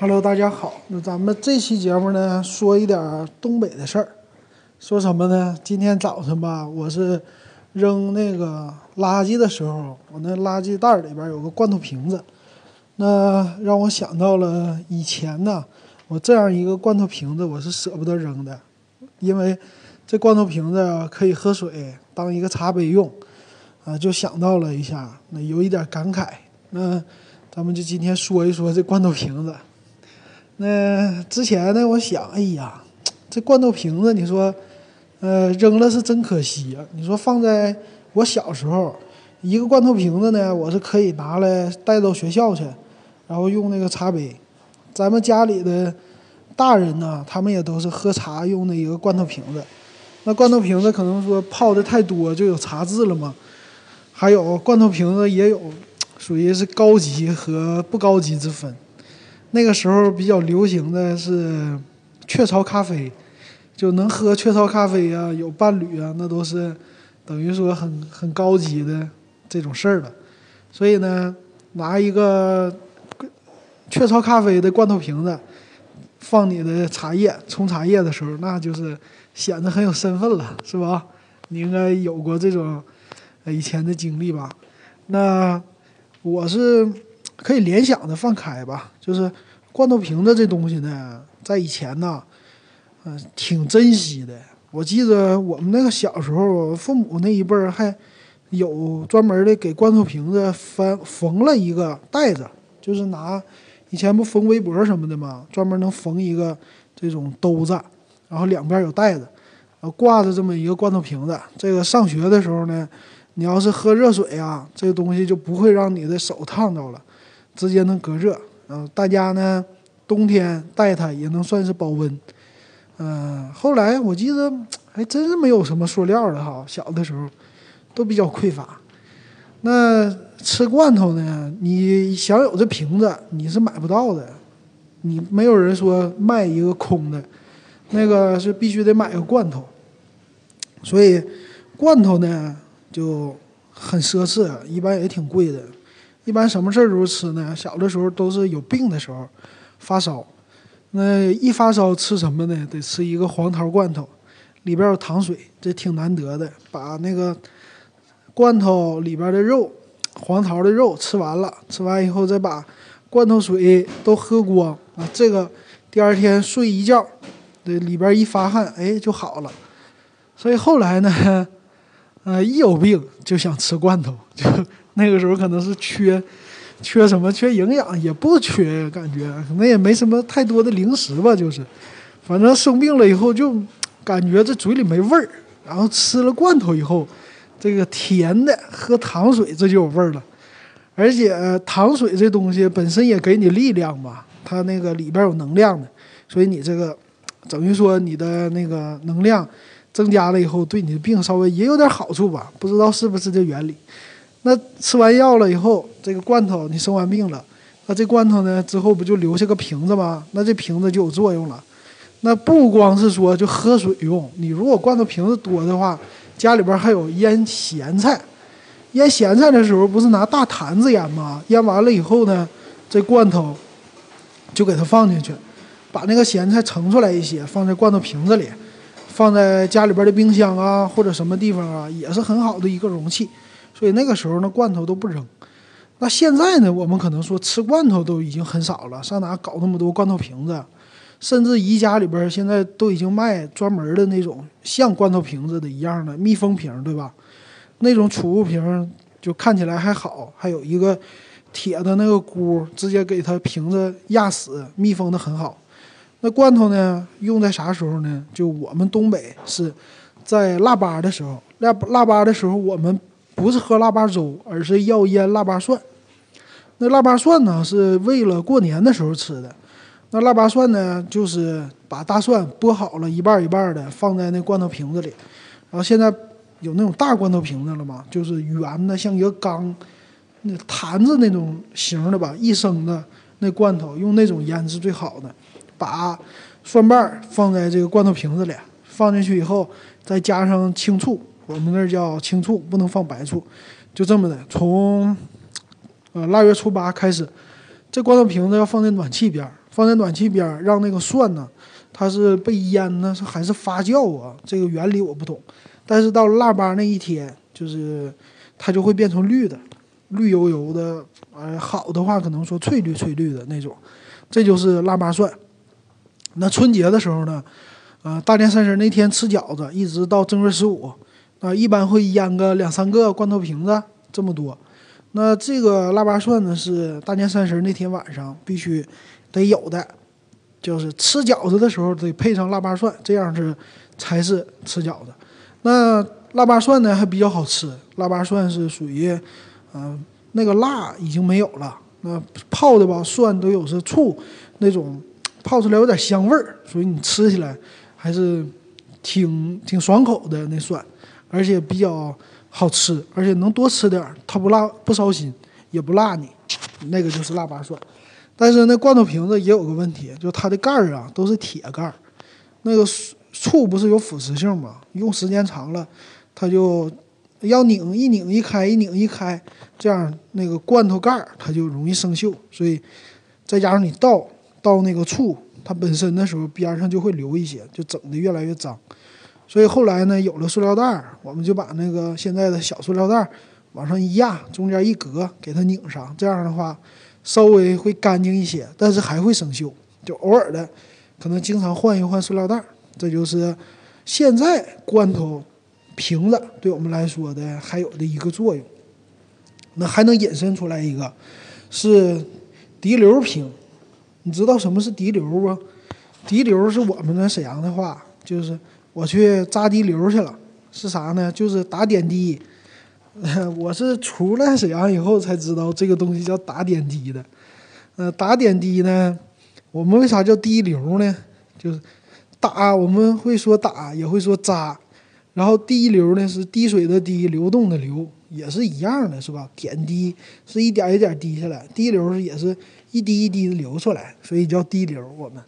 Hello，大家好。那咱们这期节目呢，说一点东北的事儿。说什么呢？今天早晨吧，我是扔那个垃圾的时候，我那垃圾袋里边有个罐头瓶子，那让我想到了以前呢，我这样一个罐头瓶子，我是舍不得扔的，因为这罐头瓶子可以喝水，当一个茶杯用，啊，就想到了一下，那有一点感慨。那咱们就今天说一说这罐头瓶子。那之前呢，我想，哎呀，这罐头瓶子，你说，呃，扔了是真可惜啊。你说放在我小时候，一个罐头瓶子呢，我是可以拿来带到学校去，然后用那个茶杯。咱们家里的大人呢，他们也都是喝茶用的一个罐头瓶子。那罐头瓶子可能说泡的太多就有茶渍了嘛。还有罐头瓶子也有属于是高级和不高级之分。那个时候比较流行的是雀巢咖啡，就能喝雀巢咖啡啊，有伴侣啊，那都是等于说很很高级的这种事儿了。所以呢，拿一个雀巢咖啡的罐头瓶子放你的茶叶冲茶叶的时候，那就是显得很有身份了，是吧？你应该有过这种以前的经历吧？那我是。可以联想的放开吧，就是罐头瓶子这东西呢，在以前呢，嗯，挺珍惜的。我记得我们那个小时候，父母那一辈儿还有专门的给罐头瓶子缝缝了一个袋子，就是拿以前不缝围脖什么的嘛，专门能缝一个这种兜子，然后两边有袋子，然后挂着这么一个罐头瓶子。这个上学的时候呢，你要是喝热水啊，这个东西就不会让你的手烫着了。直接能隔热，嗯，大家呢冬天带它也能算是保温，嗯，后来我记得还真是没有什么塑料的哈，小的时候都比较匮乏。那吃罐头呢，你想有这瓶子你是买不到的，你没有人说卖一个空的，那个是必须得买个罐头，所以罐头呢就很奢侈，一般也挺贵的。一般什么事儿时候吃呢？小的时候都是有病的时候，发烧，那一发烧吃什么呢？得吃一个黄桃罐头，里边有糖水，这挺难得的。把那个罐头里边的肉，黄桃的肉吃完了，吃完以后再把罐头水都喝光啊，这个第二天睡一觉，这里边一发汗，哎就好了。所以后来呢，呃，一有病就想吃罐头，就。那个时候可能是缺，缺什么？缺营养也不缺，感觉可能也没什么太多的零食吧，就是，反正生病了以后就感觉这嘴里没味儿，然后吃了罐头以后，这个甜的喝糖水这就有味儿了，而且糖水这东西本身也给你力量嘛，它那个里边有能量的，所以你这个等于说你的那个能量增加了以后，对你的病稍微也有点好处吧，不知道是不是这原理。那吃完药了以后，这个罐头你生完病了，那这罐头呢之后不就留下个瓶子吗？那这瓶子就有作用了。那不光是说就喝水用，你如果罐头瓶子多的话，家里边还有腌咸菜，腌咸菜的时候不是拿大坛子腌吗？腌完了以后呢，这罐头就给它放进去，把那个咸菜盛出来一些，放在罐头瓶子里，放在家里边的冰箱啊或者什么地方啊，也是很好的一个容器。所以那个时候呢，罐头都不扔。那现在呢，我们可能说吃罐头都已经很少了，上哪搞那么多罐头瓶子？甚至宜家里边现在都已经卖专门的那种像罐头瓶子的一样的密封瓶，对吧？那种储物瓶就看起来还好，还有一个铁的那个箍，直接给它瓶子压死，密封的很好。那罐头呢，用在啥时候呢？就我们东北是在腊八的时候，腊腊八的时候我们。不是喝腊八粥，而是要腌腊八蒜。那腊八蒜呢，是为了过年的时候吃的。那腊八蒜呢，就是把大蒜剥好了，一半一半的放在那罐头瓶子里。然后现在有那种大罐头瓶子了嘛，就是圆的，像一个缸，那坛子那种型的吧，一升的那罐头，用那种腌制最好的。把蒜瓣放在这个罐头瓶子里，放进去以后，再加上青醋。我们那儿叫青醋，不能放白醋，就这么的。从呃腊月初八开始，这罐头瓶子要放在暖气边儿，放在暖气边儿，让那个蒜呢，它是被腌呢，是还是发酵啊？这个原理我不懂。但是到腊八那一天，就是它就会变成绿的，绿油油的，呃，好的话可能说翠绿翠绿的那种，这就是腊八蒜。那春节的时候呢，呃，大年三十那天吃饺子，一直到正月十五，啊，一般会腌个两三个罐头瓶子，这么多。那这个腊八蒜呢，是大年三十那天晚上必须得有的，就是吃饺子的时候得配上腊八蒜，这样是才是吃饺子。那腊八蒜呢还比较好吃，腊八蒜是属于，嗯，那个辣已经没有了，那泡的吧蒜都有是醋那种。泡出来有点香味儿，所以你吃起来还是挺挺爽口的那蒜，而且比较好吃，而且能多吃点儿，它不辣不烧心，也不辣你，那个就是腊八蒜。但是那罐头瓶子也有个问题，就它的盖儿啊都是铁盖儿，那个醋不是有腐蚀性吗？用时间长了，它就要拧一拧一开一拧一开，这样那个罐头盖儿它就容易生锈，所以再加上你倒。倒那个醋，它本身的时候边上就会留一些，就整的越来越脏。所以后来呢，有了塑料袋，我们就把那个现在的小塑料袋往上一压，中间一隔，给它拧上。这样的话，稍微会干净一些，但是还会生锈。就偶尔的，可能经常换一换塑料袋。这就是现在罐头瓶子对我们来说的还有的一个作用。那还能引申出来一个，是滴流瓶。你知道什么是滴流不？滴流是我们那沈阳的话，就是我去扎滴流去了。是啥呢？就是打点滴。我是出来沈阳以后才知道这个东西叫打点滴的。呃，打点滴呢，我们为啥叫滴流呢？就是打，我们会说打，也会说扎。然后滴流呢是滴水的滴，流动的流，也是一样的，是吧？点滴是一点一点滴下来，滴流也是。一滴一滴的流出来，所以叫滴流。我们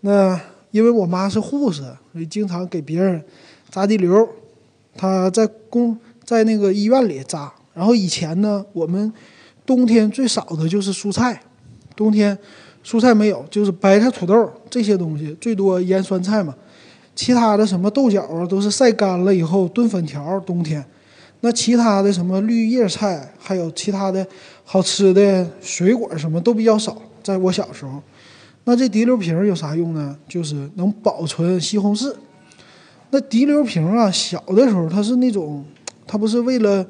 那因为我妈是护士，所以经常给别人扎滴流。她在公在那个医院里扎。然后以前呢，我们冬天最少的就是蔬菜，冬天蔬菜没有，就是白菜、土豆这些东西，最多腌酸菜嘛。其他的什么豆角啊，都是晒干了以后炖粉条。冬天。那其他的什么绿叶菜，还有其他的好吃的水果，什么都比较少。在我小时候，那这滴流瓶有啥用呢？就是能保存西红柿。那滴流瓶啊，小的时候它是那种，它不是为了，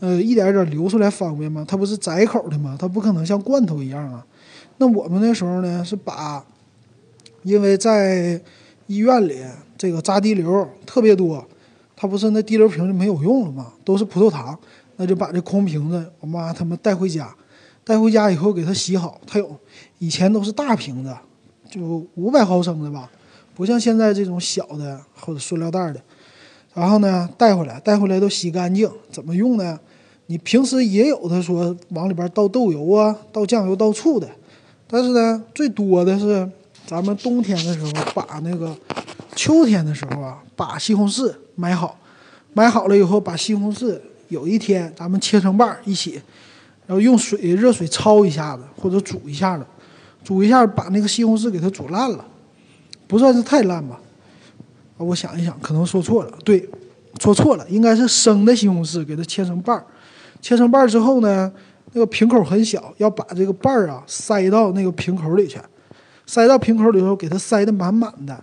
呃，一点点流出来方便吗？它不是窄口的吗？它不可能像罐头一样啊。那我们那时候呢，是把，因为在医院里这个扎滴流特别多。它不是那滴流瓶就没有用了吗？都是葡萄糖，那就把这空瓶子，我妈他们带回家，带回家以后给它洗好。它有以前都是大瓶子，就五百毫升的吧，不像现在这种小的或者塑料袋的。然后呢，带回来，带回来都洗干净。怎么用呢？你平时也有的说往里边倒豆油啊，倒酱油、倒醋的，但是呢，最多的是咱们冬天的时候把那个。秋天的时候啊，把西红柿买好，买好了以后，把西红柿有一天咱们切成瓣一起，然后用水热水焯一下子或者煮一下子，煮一下把那个西红柿给它煮烂了，不算是太烂吧？我想一想，可能说错了，对，说错了，应该是生的西红柿给它切成瓣儿，切成瓣儿之后呢，那个瓶口很小，要把这个瓣儿啊塞到那个瓶口里去，塞到瓶口里头，给它塞得满满的。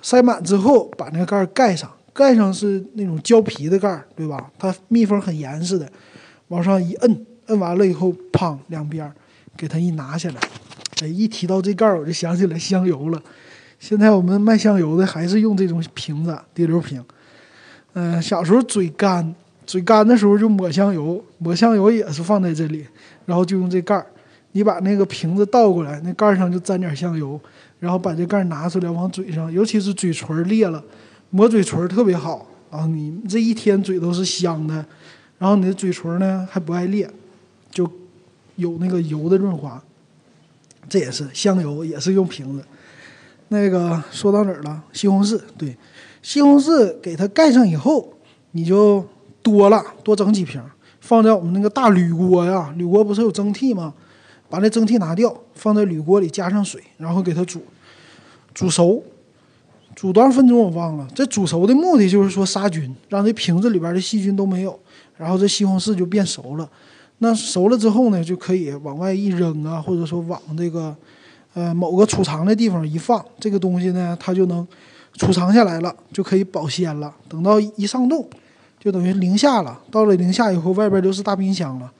塞满之后，把那个盖儿盖上，盖上是那种胶皮的盖儿，对吧？它密封很严实的，往上一摁，摁完了以后，砰，两边给它一拿下来。哎，一提到这盖儿，我就想起来香油了。现在我们卖香油的还是用这种瓶子，滴流瓶。嗯，小时候嘴干，嘴干的时候就抹香油，抹香油也是放在这里，然后就用这盖儿。你把那个瓶子倒过来，那盖上就沾点香油。然后把这盖拿出来，往嘴上，尤其是嘴唇裂了，抹嘴唇特别好啊！你这一天嘴都是香的，然后你的嘴唇呢还不爱裂，有那个油的润滑。这也是香油，也是用瓶子。那个说到哪儿了？西红柿，对，西红柿给它盖上以后，你就多了，多整几瓶，放在我们那个大铝锅呀，铝锅不是有蒸屉吗？把那蒸屉拿掉，放在铝锅里加上水，然后给它煮，煮熟，煮多少分钟我忘了。这煮熟的目的就是说杀菌，让这瓶子里边的细菌都没有，然后这西红柿就变熟了。那熟了之后呢，就可以往外一扔啊，或者说往这个呃某个储藏的地方一放，这个东西呢，它就能储藏下来了，就可以保鲜了。等到一上冻，就等于零下了。到了零下以后，外边就是大冰箱了，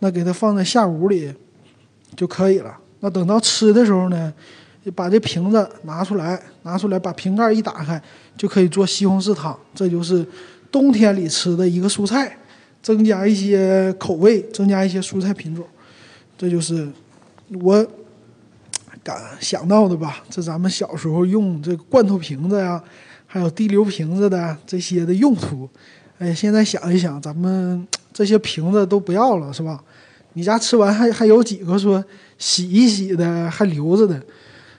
那给它放在下屋里。就可以了。那等到吃的时候呢，把这瓶子拿出来，拿出来把瓶盖一打开，就可以做西红柿汤。这就是冬天里吃的一个蔬菜，增加一些口味，增加一些蔬菜品种。这就是我敢想到的吧？这咱们小时候用这个罐头瓶子呀，还有滴流瓶子的这些的用途。哎，现在想一想，咱们这些瓶子都不要了，是吧？你家吃完还还有几个说洗一洗的还留着的，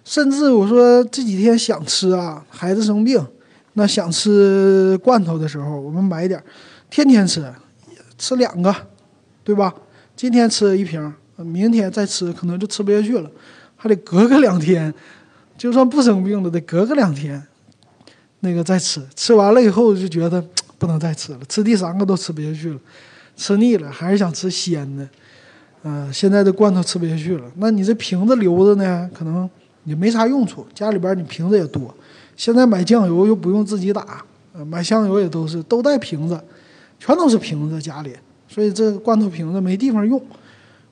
甚至我说这几天想吃啊，孩子生病，那想吃罐头的时候，我们买点，天天吃，吃两个，对吧？今天吃一瓶，明天再吃可能就吃不下去了，还得隔个两天，就算不生病了，得隔个两天，那个再吃，吃完了以后就觉得不能再吃了，吃第三个都吃不下去了，吃腻了，还是想吃鲜的。嗯，现在的罐头吃不下去了，那你这瓶子留着呢，可能也没啥用处。家里边你瓶子也多，现在买酱油又不用自己打，买香油也都是都带瓶子，全都是瓶子家里，所以这罐头瓶子没地方用。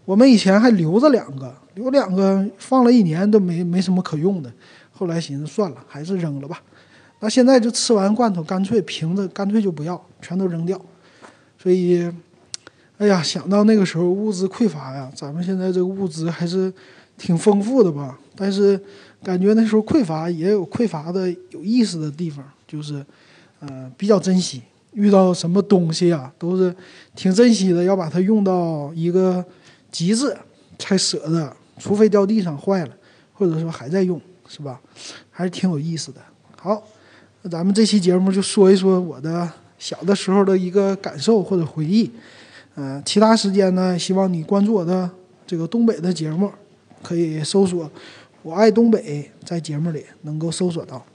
我们以前还留着两个，留两个放了一年都没没什么可用的，后来寻思算了，还是扔了吧。那现在就吃完罐头，干脆瓶子干脆就不要，全都扔掉。所以。哎呀，想到那个时候物资匮乏呀，咱们现在这个物资还是挺丰富的吧？但是感觉那时候匮乏也有匮乏的有意思的地方，就是，呃，比较珍惜，遇到什么东西啊，都是挺珍惜的，要把它用到一个极致才舍得，除非掉地上坏了，或者说还在用，是吧？还是挺有意思的。好，那咱们这期节目就说一说我的小的时候的一个感受或者回忆。嗯，其他时间呢？希望你关注我的这个东北的节目，可以搜索“我爱东北”在节目里能够搜索到。